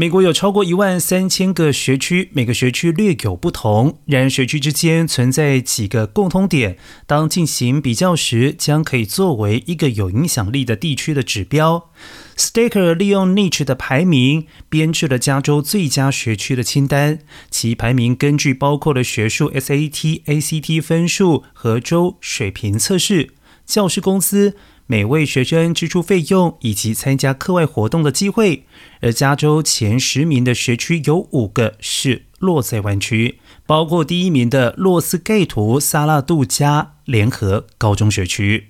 美国有超过一万三千个学区，每个学区略有不同，然而学区之间存在几个共通点。当进行比较时，将可以作为一个有影响力的地区的指标。Staker 利用 Niche 的排名编制了加州最佳学区的清单，其排名根据包括了学术 SAT、ACT 分数和州水平测试、教师工资。每位学生支出费用以及参加课外活动的机会，而加州前十名的学区有五个是落在湾区，包括第一名的洛斯盖图萨拉杜加联合高中学区。